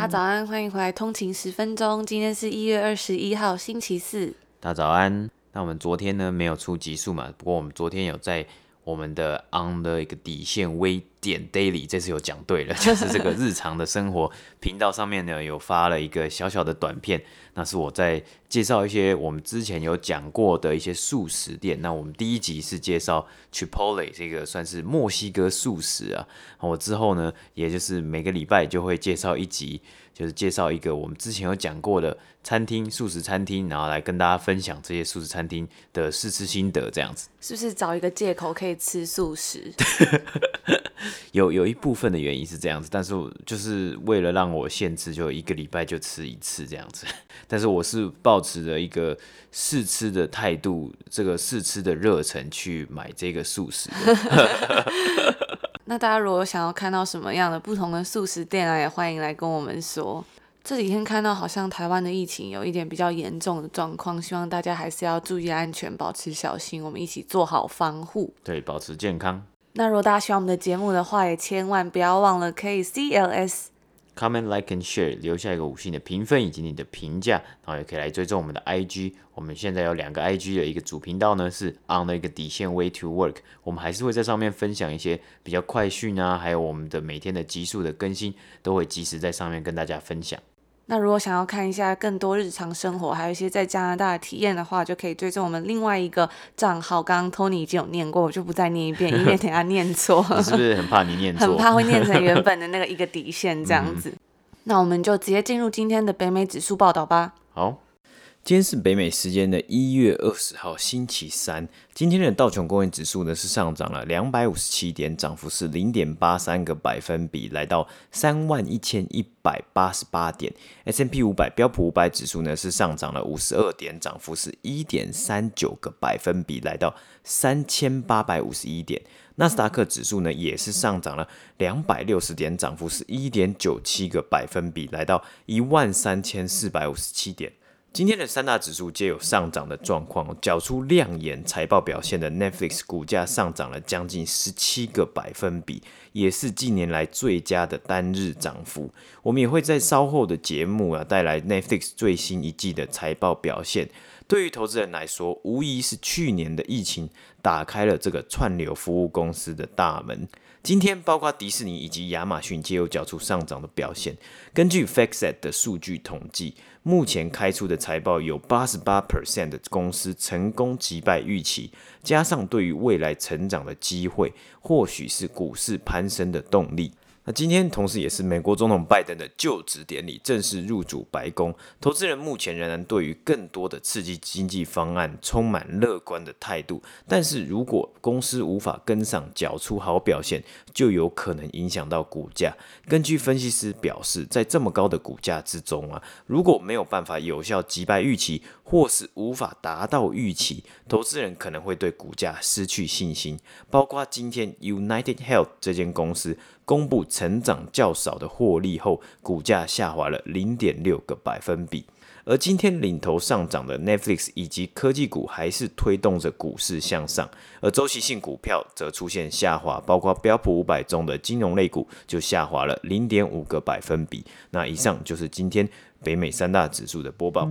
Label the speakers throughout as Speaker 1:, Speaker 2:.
Speaker 1: 大家早安，欢迎回来通勤十分钟。今天是一月二十一号，星期四。
Speaker 2: 大家早安。那我们昨天呢没有出极速嘛？不过我们昨天有在我们的 On 的一个底线微点 Daily，这次有讲对了，就是这个日常的生活频道上面呢有发了一个小小的短片。那是我在介绍一些我们之前有讲过的一些素食店。那我们第一集是介绍 Chipotle 这个算是墨西哥素食啊。我之后呢，也就是每个礼拜就会介绍一集。就是介绍一个我们之前有讲过的餐厅，素食餐厅，然后来跟大家分享这些素食餐厅的试吃心得，这样子
Speaker 1: 是不是找一个借口可以吃素食？
Speaker 2: 有有一部分的原因是这样子，但是就是为了让我限制，就一个礼拜就吃一次这样子。但是我是抱持着一个试吃的态度，这个试吃的热忱去买这个素食。
Speaker 1: 那大家如果想要看到什么样的不同的素食店啊，也欢迎来跟我们说。这几天看到好像台湾的疫情有一点比较严重的状况，希望大家还是要注意安全，保持小心，我们一起做好防护，
Speaker 2: 对，保持健康。
Speaker 1: 那如果大家喜欢我们的节目的话，也千万不要忘了可以 CLS。
Speaker 2: Comment, like and share，留下一个五星的评分以及你的评价，然后也可以来追踪我们的 IG。我们现在有两个 IG 的一个主频道呢，是 on 的一个底线 way to work。我们还是会在上面分享一些比较快讯啊，还有我们的每天的集数的更新，都会及时在上面跟大家分享。
Speaker 1: 那如果想要看一下更多日常生活，还有一些在加拿大的体验的话，就可以追踪我们另外一个账号。刚刚 Tony 已经有念过，我就不再念一遍，以免 等下念错。
Speaker 2: 你是不是很怕你念错？
Speaker 1: 很怕会念成原本的那个 一个底线这样子。嗯、那我们就直接进入今天的北美指数报道吧。
Speaker 2: 好。今天是北美时间的一月二十号，星期三。今天的道琼工业指数呢是上涨了两百五十七点，涨幅是零点八三个百分比，来到三万一千一百八十八点。S&P 五百标普五百指数呢是上涨了五十二点，涨幅是一点三九个百分比，来到三千八百五十一点。纳斯达克指数呢也是上涨了两百六十点，涨幅是一点九七个百分比，来到一万三千四百五十七点。今天的三大指数皆有上涨的状况，缴出亮眼财报表现的 Netflix 股价上涨了将近十七个百分比，也是近年来最佳的单日涨幅。我们也会在稍后的节目啊带来 Netflix 最新一季的财报表现。对于投资人来说，无疑是去年的疫情打开了这个串流服务公司的大门。今天，包括迪士尼以及亚马逊皆有缴出上涨的表现。根据 FactSet 的数据统计，目前开出的财报有八十八 percent 的公司成功击败预期，加上对于未来成长的机会，或许是股市攀升的动力。那今天同时也是美国总统拜登的就职典礼，正式入主白宫。投资人目前仍然对于更多的刺激经济方案充满乐观的态度，但是如果公司无法跟上，缴出好表现，就有可能影响到股价。根据分析师表示，在这么高的股价之中啊，如果没有办法有效击败预期，或是无法达到预期，投资人可能会对股价失去信心。包括今天 United Health 这间公司。公布成长较少的获利后，股价下滑了零点六个百分比。而今天领头上涨的 Netflix 以及科技股还是推动着股市向上，而周期性股票则出现下滑，包括标普五百中的金融类股就下滑了零点五个百分比。那以上就是今天北美三大指数的播报。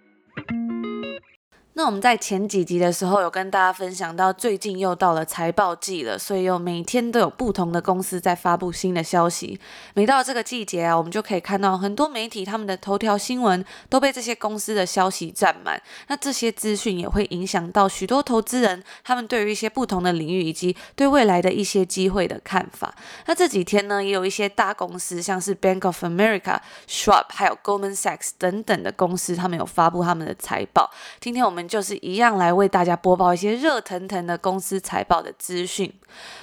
Speaker 1: 那我们在前几集的时候有跟大家分享到，最近又到了财报季了，所以又每天都有不同的公司在发布新的消息。每到这个季节啊，我们就可以看到很多媒体他们的头条新闻都被这些公司的消息占满。那这些资讯也会影响到许多投资人他们对于一些不同的领域以及对未来的一些机会的看法。那这几天呢，也有一些大公司，像是 Bank of America、Schwab 还有 Goldman Sachs 等等的公司，他们有发布他们的财报。今天我们。就是一样来为大家播报一些热腾腾的公司财报的资讯。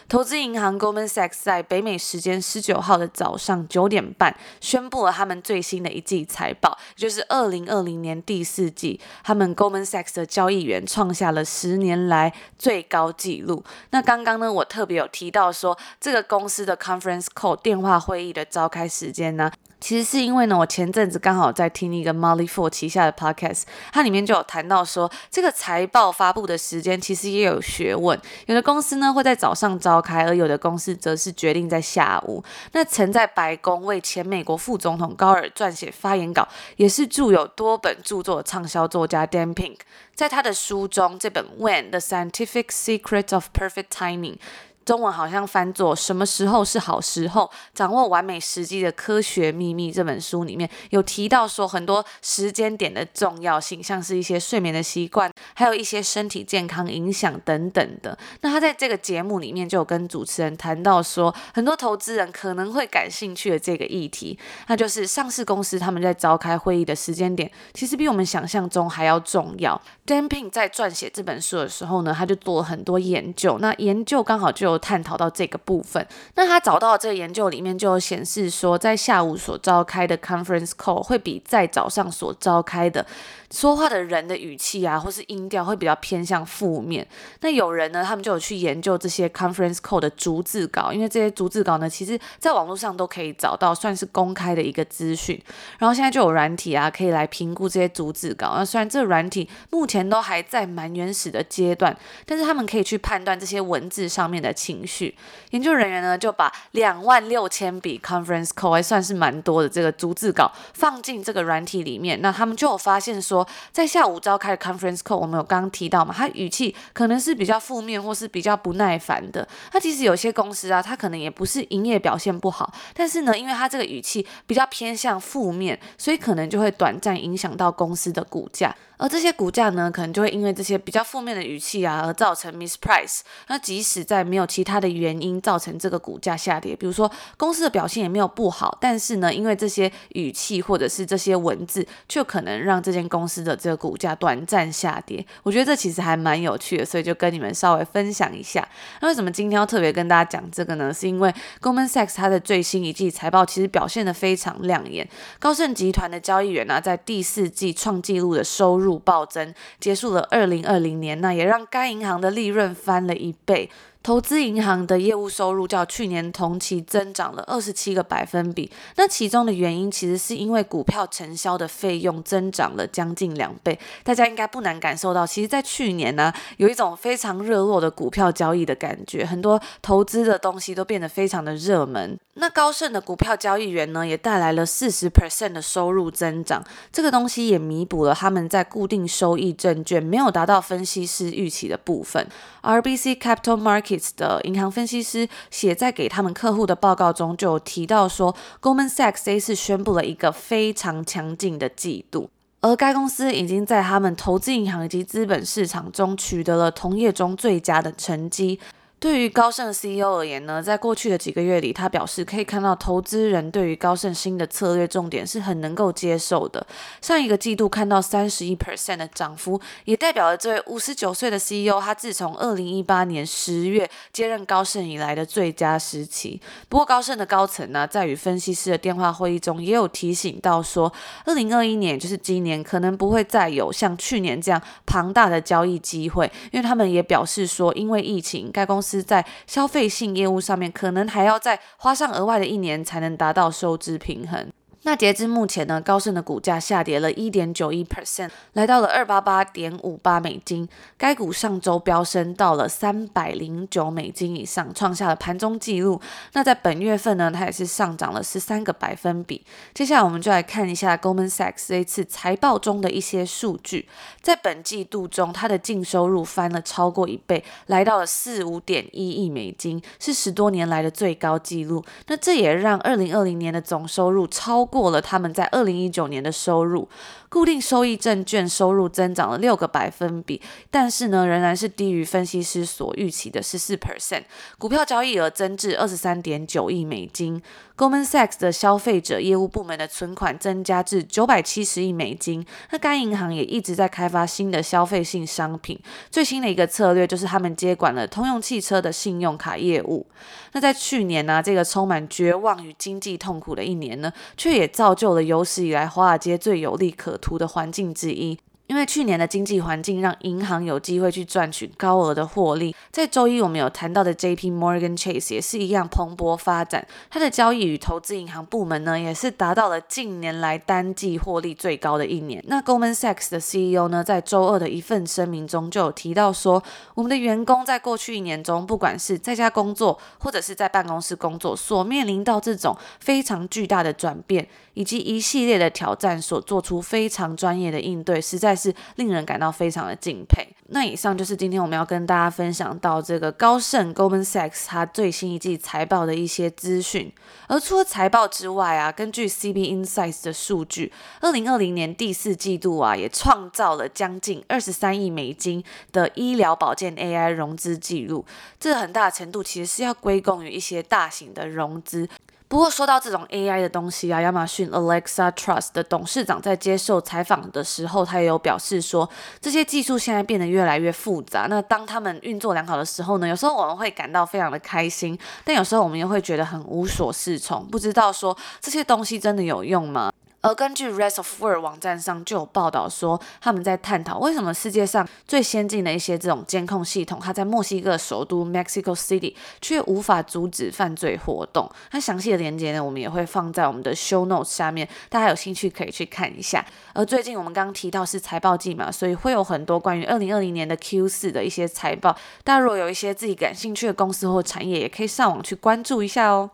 Speaker 1: 投资银行 Goldman Sachs 在北美时间十九号的早上九点半宣布了他们最新的一季财报，也就是二零二零年第四季，他们 Goldman Sachs 的交易员创下了十年来最高纪录。那刚刚呢，我特别有提到说，这个公司的 Conference Call 电话会议的召开时间呢。其实是因为呢，我前阵子刚好在听一个 Motley Fool 旗下的 podcast，它里面就有谈到说，这个财报发布的时间其实也有学问。有的公司呢会在早上召开，而有的公司则是决定在下午。那曾在白宫为前美国副总统高尔撰写发言稿，也是著有多本著作的畅销作家 Dan Pink，在他的书中，这本 When the Scientific Secret of Perfect Timing。中文好像翻作“什么时候是好时候？掌握完美时机的科学秘密”这本书里面有提到说很多时间点的重要性，像是一些睡眠的习惯，还有一些身体健康影响等等的。那他在这个节目里面就有跟主持人谈到说，很多投资人可能会感兴趣的这个议题，那就是上市公司他们在召开会议的时间点，其实比我们想象中还要重要。Dan Ping 在撰写这本书的时候呢，他就做了很多研究，那研究刚好就有探讨到这个部分。那他找到的这个研究里面就显示说，在下午所召开的 conference call 会比在早上所召开的说话的人的语气啊，或是音调会比较偏向负面。那有人呢，他们就有去研究这些 conference call 的逐字稿，因为这些逐字稿呢，其实在网络上都可以找到，算是公开的一个资讯。然后现在就有软体啊，可以来评估这些逐字稿。那虽然这软体目前都还在蛮原始的阶段，但是他们可以去判断这些文字上面的情绪。研究人员呢，就把两万六千笔 conference call 还算是蛮多的这个逐字稿放进这个软体里面，那他们就有发现说，在下午召开的 conference call，我们有刚刚提到嘛，他语气可能是比较负面或是比较不耐烦的。那其实有些公司啊，他可能也不是营业表现不好，但是呢，因为他这个语气比较偏向负面，所以可能就会短暂影响到公司的股价。而这些股价呢，可能就会因为这些比较负面的语气啊，而造成 misprice。那即使在没有其他的原因造成这个股价下跌，比如说公司的表现也没有不好，但是呢，因为这些语气或者是这些文字，就可能让这间公司的这个股价短暂下跌。我觉得这其实还蛮有趣的，所以就跟你们稍微分享一下。那为什么今天要特别跟大家讲这个呢？是因为 Goldman Sachs 它的最新一季财报其实表现得非常亮眼，高盛集团的交易员呢、在第四季创纪录的收。入暴增，结束了二零二零年，那也让该银行的利润翻了一倍。投资银行的业务收入较去年同期增长了二十七个百分比，那其中的原因其实是因为股票承销的费用增长了将近两倍。大家应该不难感受到，其实，在去年呢，有一种非常热络的股票交易的感觉，很多投资的东西都变得非常的热门。那高盛的股票交易员呢，也带来了四十 percent 的收入增长，这个东西也弥补了他们在固定收益证券没有达到分析师预期的部分。RBC Capital Market 的银行分析师写在给他们客户的报告中，就有提到说，Goldman Sachs 这次宣布了一个非常强劲的季度，而该公司已经在他们投资银行以及资本市场中取得了同业中最佳的成绩。对于高盛 CEO 而言呢，在过去的几个月里，他表示可以看到投资人对于高盛新的策略重点是很能够接受的。上一个季度看到三十一 percent 的涨幅，也代表了这位五十九岁的 CEO 他自从二零一八年十月接任高盛以来的最佳时期。不过高盛的高层呢，在与分析师的电话会议中也有提醒到说，二零二一年就是今年可能不会再有像去年这样庞大的交易机会，因为他们也表示说，因为疫情，该公司是在消费性业务上面，可能还要再花上额外的一年才能达到收支平衡。那截至目前呢，高盛的股价下跌了一点九一 percent，来到了二八八点五八美金。该股上周飙升到了三百零九美金以上，创下了盘中纪录。那在本月份呢，它也是上涨了十三个百分比。接下来我们就来看一下 Goldman Sachs 这一次财报中的一些数据。在本季度中，它的净收入翻了超过一倍，来到了四五点一亿美金，是十多年来的最高纪录。那这也让二零二零年的总收入超过。过了他们在二零一九年的收入。固定收益证券收入增长了六个百分比，但是呢，仍然是低于分析师所预期的十四 percent。股票交易额增至二十三点九亿美金。Goldman Sachs 的消费者业务部门的存款增加至九百七十亿美金。那该银行也一直在开发新的消费性商品。最新的一个策略就是他们接管了通用汽车的信用卡业务。那在去年呢、这个充满绝望与经济痛苦的一年呢，却也造就了有史以来华尔街最有利可图的环境之一。因为去年的经济环境让银行有机会去赚取高额的获利，在周一我们有谈到的 J.P. Morgan Chase 也是一样蓬勃发展，它的交易与投资银行部门呢也是达到了近年来单季获利最高的一年。那 Goldman Sachs 的 CEO 呢在周二的一份声明中就有提到说，我们的员工在过去一年中，不管是在家工作或者是在办公室工作，所面临到这种非常巨大的转变以及一系列的挑战，所做出非常专业的应对，实在是令人感到非常的敬佩。那以上就是今天我们要跟大家分享到这个高盛 Goldman Sachs 它最新一季财报的一些资讯。而除了财报之外啊，根据 CB Insights 的数据，二零二零年第四季度啊，也创造了将近二十三亿美金的医疗保健 AI 融资记录。这很大程度其实是要归功于一些大型的融资。不过说到这种 AI 的东西啊，亚马逊 Alexa Trust 的董事长在接受采访的时候，他也有表示说，这些技术现在变得越来越复杂。那当他们运作良好的时候呢，有时候我们会感到非常的开心，但有时候我们又会觉得很无所适从，不知道说这些东西真的有用吗？而根据 Rest of World 网站上就有报道说，他们在探讨为什么世界上最先进的一些这种监控系统，它在墨西哥首都 Mexico City 却无法阻止犯罪活动。那详细的链接呢，我们也会放在我们的 Show Notes 下面，大家有兴趣可以去看一下。而最近我们刚刚提到是财报季嘛，所以会有很多关于二零二零年的 Q 四的一些财报。大家如果有一些自己感兴趣的公司或产业，也可以上网去关注一下哦。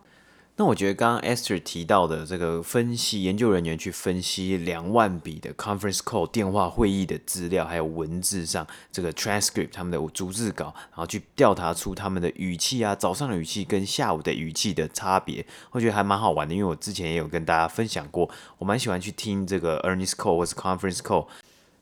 Speaker 2: 那我觉得刚刚 Esther 提到的这个分析研究人员去分析两万笔的 conference call 电话会议的资料，还有文字上这个 transcript 他们的逐字稿，然后去调查出他们的语气啊，早上的语气跟下午的语气的差别，我觉得还蛮好玩的，因为我之前也有跟大家分享过，我蛮喜欢去听这个 earnings call 或是 conference call。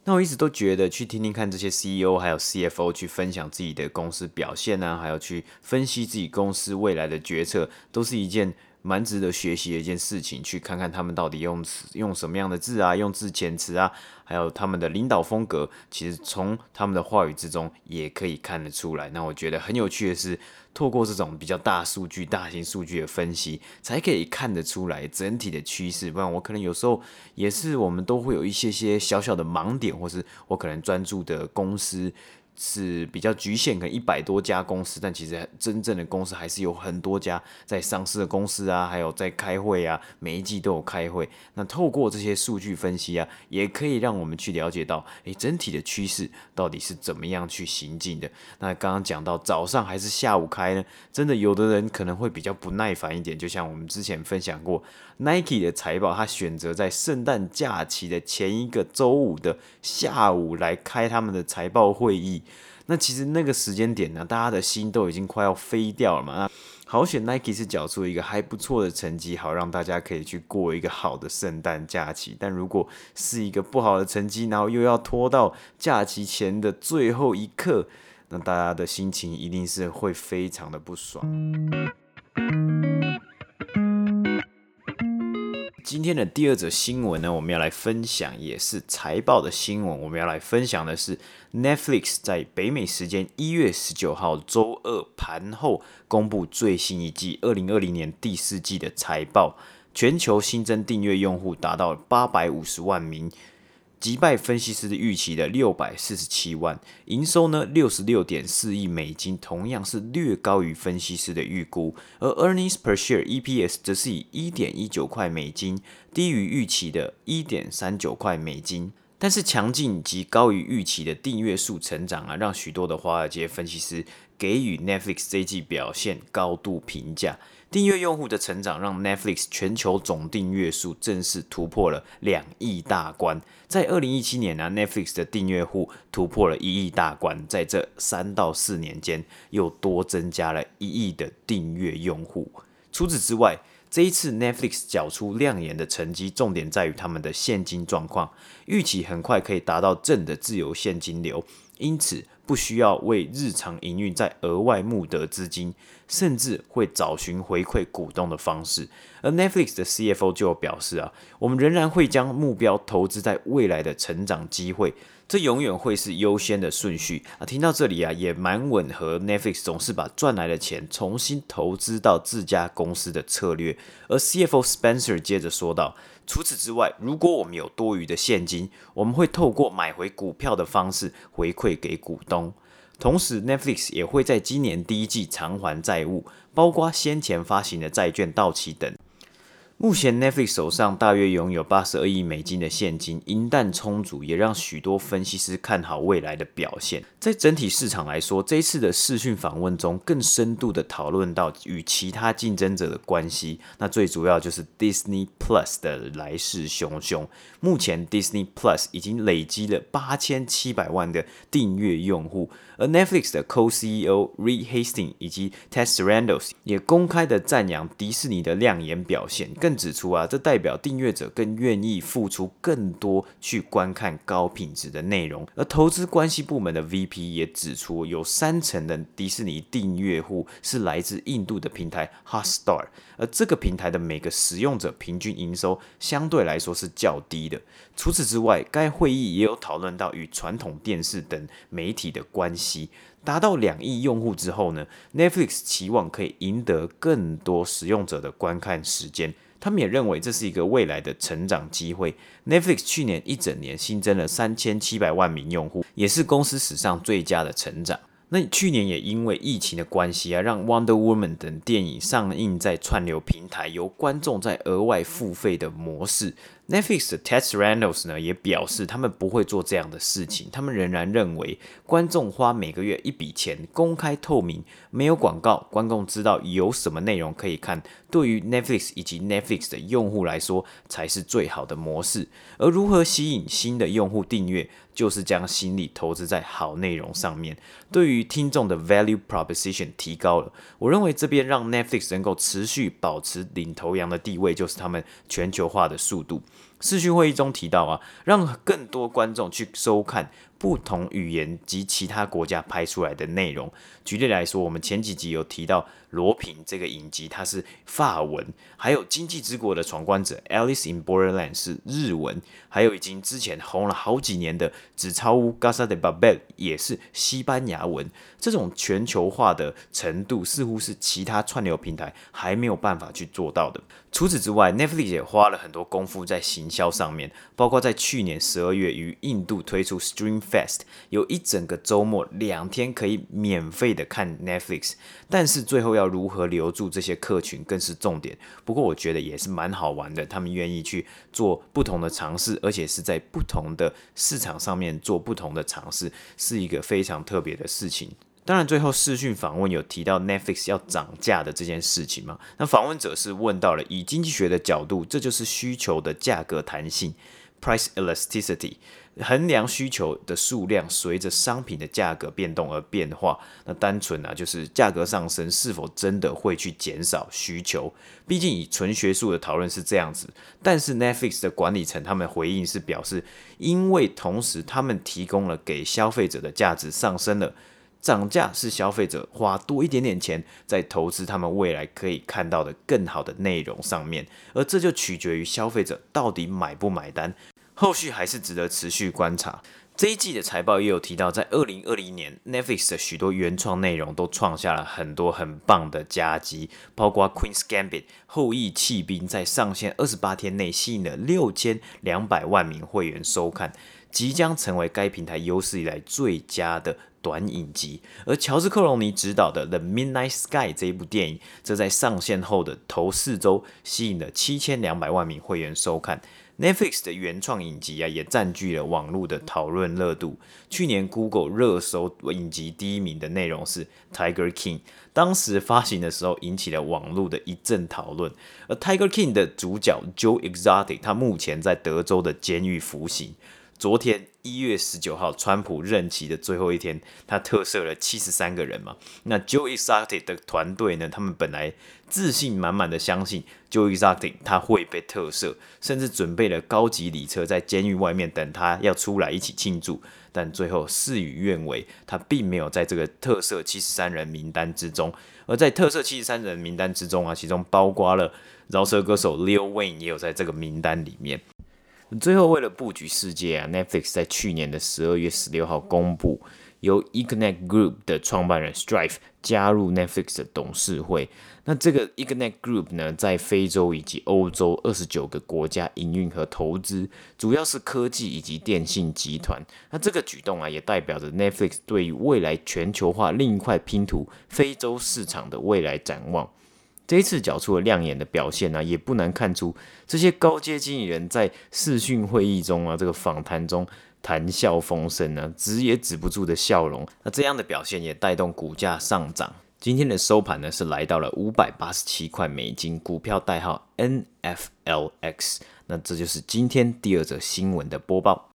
Speaker 2: 那我一直都觉得去听听看这些 CEO 还有 CFO 去分享自己的公司表现、啊，还有去分析自己公司未来的决策，都是一件蛮值得学习的一件事情。去看看他们到底用用什么样的字啊，用字遣词啊，还有他们的领导风格，其实从他们的话语之中也可以看得出来。那我觉得很有趣的是。透过这种比较大数据、大型数据的分析，才可以看得出来整体的趋势。不然我可能有时候也是，我们都会有一些些小小的盲点，或是我可能专注的公司。是比较局限，可能一百多家公司，但其实真正的公司还是有很多家在上市的公司啊，还有在开会啊，每一季都有开会。那透过这些数据分析啊，也可以让我们去了解到，诶，整体的趋势到底是怎么样去行进的。那刚刚讲到早上还是下午开呢？真的有的人可能会比较不耐烦一点，就像我们之前分享过，Nike 的财报，他选择在圣诞假期的前一个周五的下午来开他们的财报会议。那其实那个时间点呢，大家的心都已经快要飞掉了嘛。好险，Nike 是缴出一个还不错的成绩，好让大家可以去过一个好的圣诞假期。但如果是一个不好的成绩，然后又要拖到假期前的最后一刻，那大家的心情一定是会非常的不爽。今天的第二则新闻呢，我们要来分享也是财报的新闻。我们要来分享的是 Netflix 在北美时间一月十九号周二盘后公布最新一季二零二零年第四季的财报，全球新增订阅用户达到八百五十万名。击败分析师的预期的六百四十七万，营收呢六十六点四亿美金，同样是略高于分析师的预估，而 earnings per share EPS 则是以一点一九块美金，低于预期的一点三九块美金。但是强劲及高于预期的订阅数成长啊，让许多的华尔街分析师给予 Netflix 这季表现高度评价。订阅用户的成长让 Netflix 全球总订阅数正式突破了两亿大关。在二零一七年呢、，Netflix 的订阅户突破了一亿大关，在这三到四年间又多增加了一亿的订阅用户。除此之外，这一次 Netflix 缴出亮眼的成绩，重点在于他们的现金状况，预期很快可以达到正的自由现金流，因此不需要为日常营运再额外募得资金，甚至会找寻回馈股东的方式。而 Netflix 的 CFO 就表示啊，我们仍然会将目标投资在未来的成长机会。这永远会是优先的顺序啊！听到这里啊，也蛮吻合 Netflix 总是把赚来的钱重新投资到自家公司的策略。而 CFO Spencer 接着说道：“除此之外，如果我们有多余的现金，我们会透过买回股票的方式回馈给股东。同时，Netflix 也会在今年第一季偿还债务，包括先前发行的债券到期等。”目前 Netflix 手上大约拥有八十二亿美金的现金，银弹充足，也让许多分析师看好未来的表现。在整体市场来说，这一次的视讯访问中，更深度的讨论到与其他竞争者的关系。那最主要就是 Disney Plus 的来势汹汹。目前 Disney Plus 已经累积了八千七百万的订阅用户，而 Netflix 的 Co-CEO Reed Hastings 以及 Ted Sarandos 也公开的赞扬迪士尼的亮眼表现，更指出啊，这代表订阅者更愿意付出更多去观看高品质的内容。而投资关系部门的 VP 也指出，有三成的迪士尼订阅户是来自印度的平台 Hotstar，而这个平台的每个使用者平均营收相对来说是较低的。除此之外，该会议也有讨论到与传统电视等媒体的关系。达到两亿用户之后呢，Netflix 期望可以赢得更多使用者的观看时间。他们也认为这是一个未来的成长机会。Netflix 去年一整年新增了三千七百万名用户，也是公司史上最佳的成长。那去年也因为疫情的关系啊，让 Wonder Woman 等电影上映在串流平台，由观众在额外付费的模式。Netflix 的 Ted Sarandos 呢也表示，他们不会做这样的事情。他们仍然认为，观众花每个月一笔钱，公开透明，没有广告，观众知道有什么内容可以看，对于 Netflix 以及 Netflix 的用户来说，才是最好的模式。而如何吸引新的用户订阅，就是将心力投资在好内容上面，对于听众的 value proposition 提高了。我认为这边让 Netflix 能够持续保持领头羊的地位，就是他们全球化的速度。视讯会议中提到啊，让更多观众去收看不同语言及其他国家拍出来的内容。举例来说，我们前几集有提到罗平这个影集，它是法文；还有《经济之国的闯关者》（Alice in Borderland） 是日文；还有已经之前红了好几年的《纸钞屋 Casa de Babel》也是西班牙文。这种全球化的程度，似乎是其他串流平台还没有办法去做到的。除此之外，Netflix 也花了很多功夫在行销上面，包括在去年十二月于印度推出 Stream Fest，有一整个周末两天可以免费的看 Netflix。但是最后要如何留住这些客群更是重点。不过我觉得也是蛮好玩的，他们愿意去做不同的尝试，而且是在不同的市场上面做不同的尝试，是一个非常特别的事情。当然，最后视讯访问有提到 Netflix 要涨价的这件事情嘛？那访问者是问到了以经济学的角度，这就是需求的价格弹性 （price elasticity），衡量需求的数量随着商品的价格变动而变化。那单纯啊，就是价格上升是否真的会去减少需求？毕竟以纯学术的讨论是这样子，但是 Netflix 的管理层他们回应是表示，因为同时他们提供了给消费者的价值上升了。涨价是消费者花多一点点钱在投资他们未来可以看到的更好的内容上面，而这就取决于消费者到底买不买单。后续还是值得持续观察。这一季的财报也有提到，在二零二零年，Netflix 的许多原创内容都创下了很多很棒的佳绩，包括《Queen's Gambit》后裔弃兵在上线二十八天内吸引了六千两百万名会员收看，即将成为该平台有史以来最佳的。短影集，而乔治·克隆尼执导的《The Midnight Sky》这一部电影，则在上线后的头四周吸引了七千两百万名会员收看。Netflix 的原创影集啊，也占据了网络的讨论热度。去年 Google 热搜影集第一名的内容是《Tiger King》，当时发行的时候引起了网络的一阵讨论。而《Tiger King》的主角 Joe Exotic，他目前在德州的监狱服刑。昨天一月十九号，川普任期的最后一天，他特赦了七十三个人嘛。那 Joe Exotic 的团队呢，他们本来自信满满的相信 Joe Exotic 他会被特赦，甚至准备了高级礼车在监狱外面等他要出来一起庆祝。但最后事与愿违，他并没有在这个特赦七十三人名单之中。而在特赦七十三人名单之中啊，其中包括了饶舌歌手 Lil Wayne 也有在这个名单里面。最后，为了布局世界啊，Netflix 在去年的十二月十六号公布，由 Ignite Group 的创办人 Strife 加入 Netflix 的董事会。那这个 Ignite Group 呢，在非洲以及欧洲二十九个国家营运和投资，主要是科技以及电信集团。那这个举动啊，也代表着 Netflix 对于未来全球化另一块拼图——非洲市场的未来展望。这一次缴出了亮眼的表现呢、也不难看出这些高阶经理人在视讯会议中啊，这个访谈中谈笑风生呢、止也止不住的笑容。那这样的表现也带动股价上涨。今天的收盘呢，是来到了五百八十七块美金，股票代号 NFLX。那这就是今天第二则新闻的播报。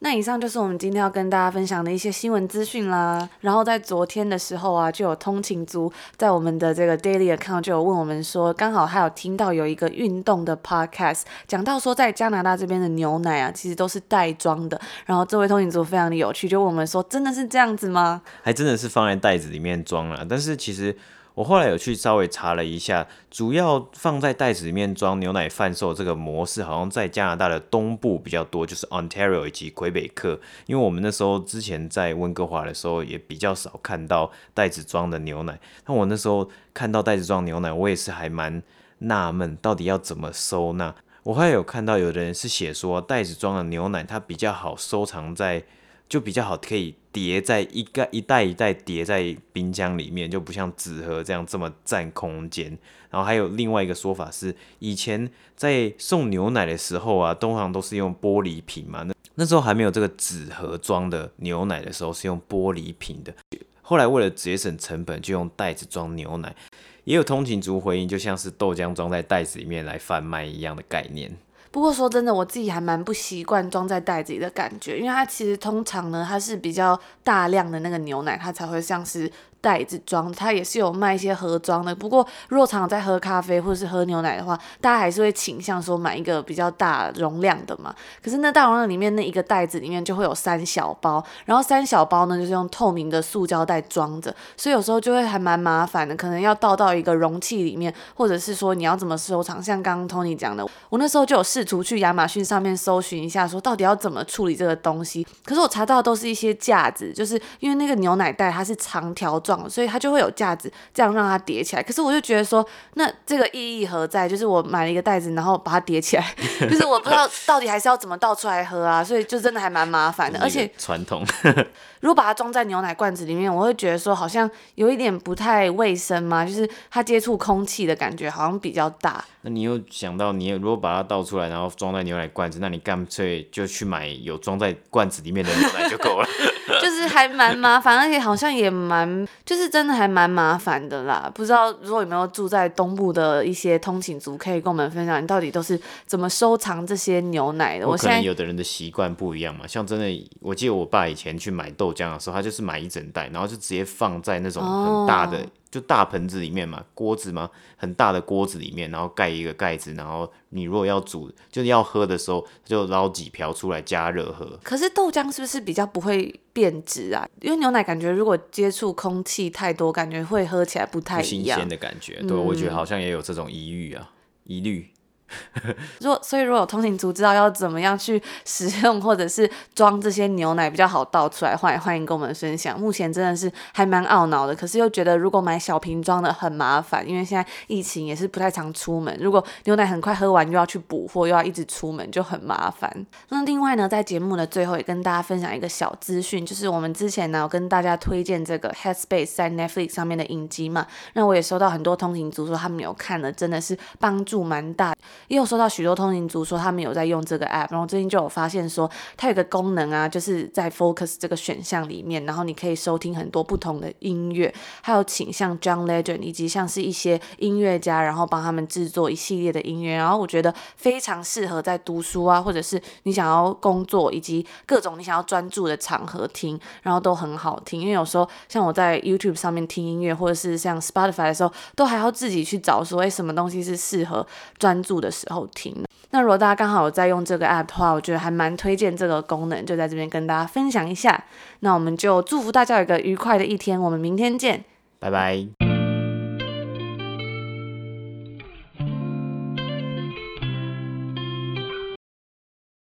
Speaker 1: 那以上就是我们今天要跟大家分享的一些新闻资讯啦。然后在昨天的时候啊，就有通勤族在我们的这个 daily account 就有问我们说，刚好还有听到有一个运动的 podcast，讲到说在加拿大这边的牛奶啊，其实都是袋装的。然后这位通勤族非常的有趣，就问我们说，真的是这样子吗？
Speaker 2: 还真的是放在袋子里面装了，但是其实。我后来有去稍微查了一下，主要放在袋子里面装牛奶贩售这个模式，好像在加拿大的东部比较多，就是 Ontario 以及魁北克。因为我们那时候之前在温哥华的时候，也比较少看到袋子装的牛奶。那我那时候看到袋子装牛奶，我也是还蛮纳闷，到底要怎么收纳？我还有看到有的人是写说，袋子装的牛奶它比较好收藏在。就比较好，可以叠在一个一袋一袋叠在冰箱里面，就不像纸盒这样这么占空间。然后还有另外一个说法是，以前在送牛奶的时候啊，通常都是用玻璃瓶嘛。那那时候还没有这个纸盒装的牛奶的时候，是用玻璃瓶的。后来为了节省成本，就用袋子装牛奶。也有通勤族回应，就像是豆浆装在袋子里面来贩卖一样的概念。
Speaker 1: 不过说真的，我自己还蛮不习惯装在袋子里的感觉，因为它其实通常呢，它是比较大量的那个牛奶，它才会像是。袋子装，它也是有卖一些盒装的。不过，若常在喝咖啡或者是喝牛奶的话，大家还是会倾向说买一个比较大容量的嘛。可是那大容量里面那一个袋子里面就会有三小包，然后三小包呢就是用透明的塑胶袋装着，所以有时候就会还蛮麻烦的，可能要倒到一个容器里面，或者是说你要怎么收藏。像刚刚 Tony 讲的，我那时候就有试图去亚马逊上面搜寻一下，说到底要怎么处理这个东西。可是我查到的都是一些架子，就是因为那个牛奶袋它是长条状。所以它就会有架子，这样让它叠起来。可是我就觉得说，那这个意义何在？就是我买了一个袋子，然后把它叠起来，就是我不知道到底还是要怎么倒出来喝啊。所以就真的还蛮麻烦的，而且
Speaker 2: 传统。
Speaker 1: 如果把它装在牛奶罐子里面，我会觉得说好像有一点不太卫生嘛，就是它接触空气的感觉好像比较大。
Speaker 2: 那你又想到，你如果把它倒出来，然后装在牛奶罐子，那你干脆就去买有装在罐子里面的牛奶就够了。
Speaker 1: 就是还蛮麻烦，而且好像也蛮，就是真的还蛮麻烦的啦。不知道如果有没有住在东部的一些通勤族，可以跟我们分享，你到底都是怎么收藏这些牛奶的？我
Speaker 2: 可能有的人的习惯不一样嘛，像真的，我记得我爸以前去买豆浆的时候，他就是买一整袋，然后就直接放在那种很大的。哦就大盆子里面嘛，锅子嘛，很大的锅子里面，然后盖一个盖子，然后你如果要煮，就是要喝的时候，就捞几瓢出来加热喝。
Speaker 1: 可是豆浆是不是比较不会变质啊？因为牛奶感觉如果接触空气太多，感觉会喝起来不太一样。
Speaker 2: 新鲜的感觉，对，嗯、我觉得好像也有这种疑虑啊，疑虑。
Speaker 1: 如果所以如果通勤族知道要怎么样去使用或者是装这些牛奶比较好倒出来，欢迎欢迎跟我们分享。目前真的是还蛮懊恼的，可是又觉得如果买小瓶装的很麻烦，因为现在疫情也是不太常出门。如果牛奶很快喝完又要去补货，又要一直出门，就很麻烦。那另外呢，在节目的最后也跟大家分享一个小资讯，就是我们之前呢有跟大家推荐这个 Headspace 在 Netflix 上面的影集嘛，那我也收到很多通勤族说他们有看了，真的是帮助蛮大。也有收到许多通勤族说他们有在用这个 app，然后最近就有发现说它有个功能啊，就是在 Focus 这个选项里面，然后你可以收听很多不同的音乐，还有请像 John Legend 以及像是一些音乐家，然后帮他们制作一系列的音乐，然后我觉得非常适合在读书啊，或者是你想要工作以及各种你想要专注的场合听，然后都很好听。因为有时候像我在 YouTube 上面听音乐，或者是像 Spotify 的时候，都还要自己去找说，哎，什么东西是适合专注的的时候听。那如果大家刚好有在用这个 App 的话，我觉得还蛮推荐这个功能，就在这边跟大家分享一下。那我们就祝福大家有一个愉快的一天，我们明天见，
Speaker 2: 拜拜。